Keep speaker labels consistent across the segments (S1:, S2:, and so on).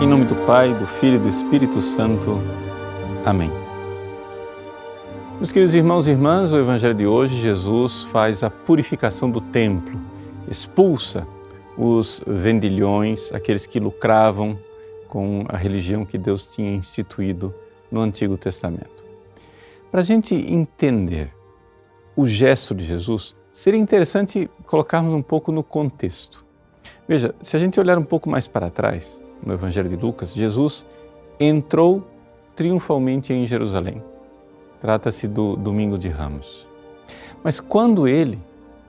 S1: Em nome do Pai, do Filho e do Espírito Santo. Amém. Meus queridos irmãos e irmãs, o Evangelho de hoje, Jesus faz a purificação do templo, expulsa os vendilhões, aqueles que lucravam com a religião que Deus tinha instituído no Antigo Testamento. Para a gente entender o gesto de Jesus, seria interessante colocarmos um pouco no contexto. Veja, se a gente olhar um pouco mais para trás, no Evangelho de Lucas, Jesus entrou triunfalmente em Jerusalém. Trata-se do Domingo de Ramos. Mas quando ele,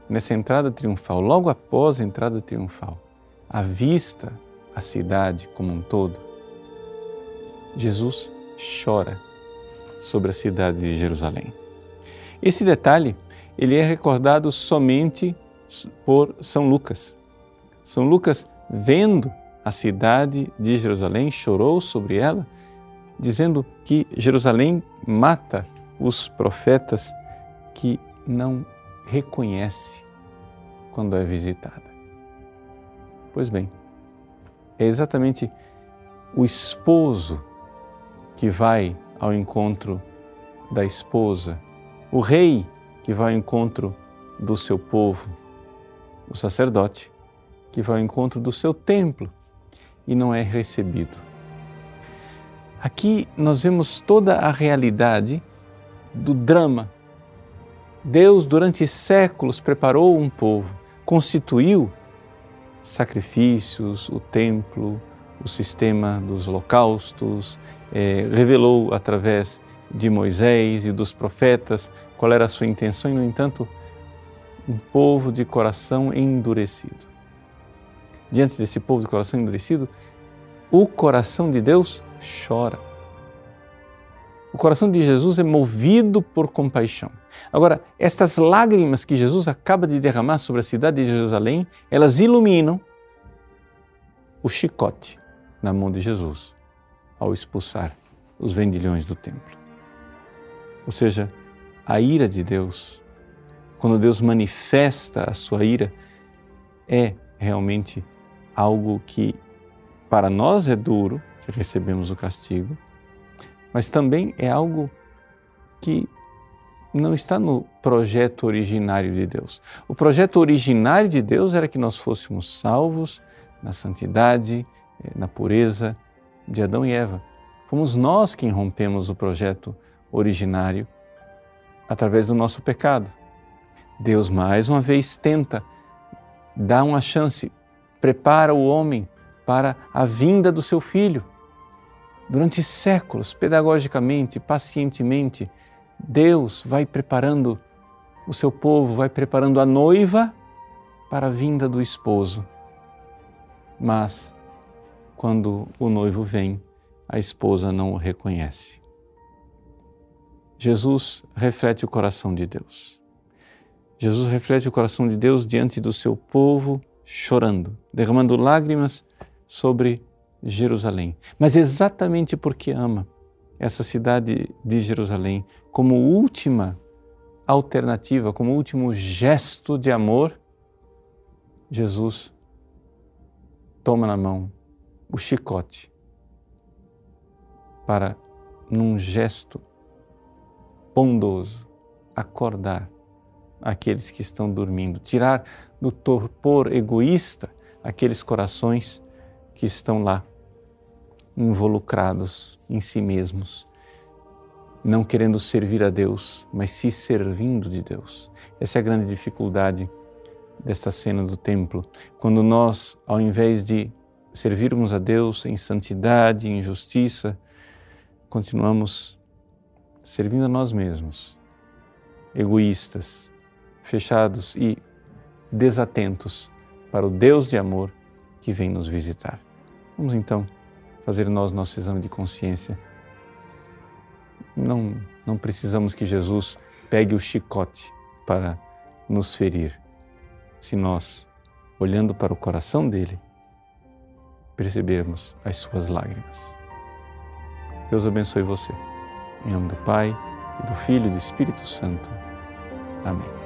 S1: nessa entrada triunfal, logo após a entrada triunfal, avista a cidade como um todo, Jesus chora sobre a cidade de Jerusalém. Esse detalhe, ele é recordado somente por São Lucas. São Lucas, vendo a cidade de Jerusalém, chorou sobre ela, dizendo que Jerusalém mata os profetas que não reconhece quando é visitada. Pois bem, é exatamente o esposo que vai ao encontro da esposa, o rei que vai ao encontro do seu povo, o sacerdote que vai ao encontro do seu templo e não é recebido. Aqui nós vemos toda a realidade do drama. Deus, durante séculos, preparou um povo, constituiu sacrifícios, o templo, o sistema dos holocaustos, é, revelou através de Moisés e dos profetas qual era a sua intenção, e, no entanto, um povo de coração endurecido diante desse povo de coração endurecido, o coração de Deus chora. O coração de Jesus é movido por compaixão. Agora, estas lágrimas que Jesus acaba de derramar sobre a cidade de Jerusalém, elas iluminam o chicote na mão de Jesus ao expulsar os vendilhões do templo. Ou seja, a ira de Deus, quando Deus manifesta a sua ira, é realmente algo que para nós é duro, que recebemos o castigo, mas também é algo que não está no projeto originário de Deus. O projeto originário de Deus era que nós fôssemos salvos na santidade, eh, na pureza de Adão e Eva. Fomos nós quem rompemos o projeto originário através do nosso pecado. Deus mais uma vez tenta dar uma chance prepara o homem para a vinda do seu filho. Durante séculos, pedagogicamente, pacientemente, Deus vai preparando o seu povo, vai preparando a noiva para a vinda do esposo. Mas, quando o noivo vem, a esposa não o reconhece. Jesus reflete o coração de Deus. Jesus reflete o coração de Deus diante do seu povo chorando, derramando lágrimas sobre Jerusalém. Mas exatamente porque ama essa cidade de Jerusalém como última alternativa, como último gesto de amor, Jesus toma na mão o chicote para, num gesto bondoso, acordar aqueles que estão dormindo, tirar do torpor egoísta aqueles corações que estão lá involucrados em si mesmos, não querendo servir a Deus, mas se servindo de Deus. Essa é a grande dificuldade dessa cena do templo, quando nós, ao invés de servirmos a Deus em santidade, em justiça, continuamos servindo a nós mesmos, egoístas, fechados e desatentos para o Deus de amor que vem nos visitar. Vamos então fazer nós nosso exame de consciência. Não, não precisamos que Jesus pegue o chicote para nos ferir, se nós, olhando para o coração dele, percebermos as suas lágrimas. Deus abençoe você. Em nome do Pai, e do Filho e do Espírito Santo. Amém.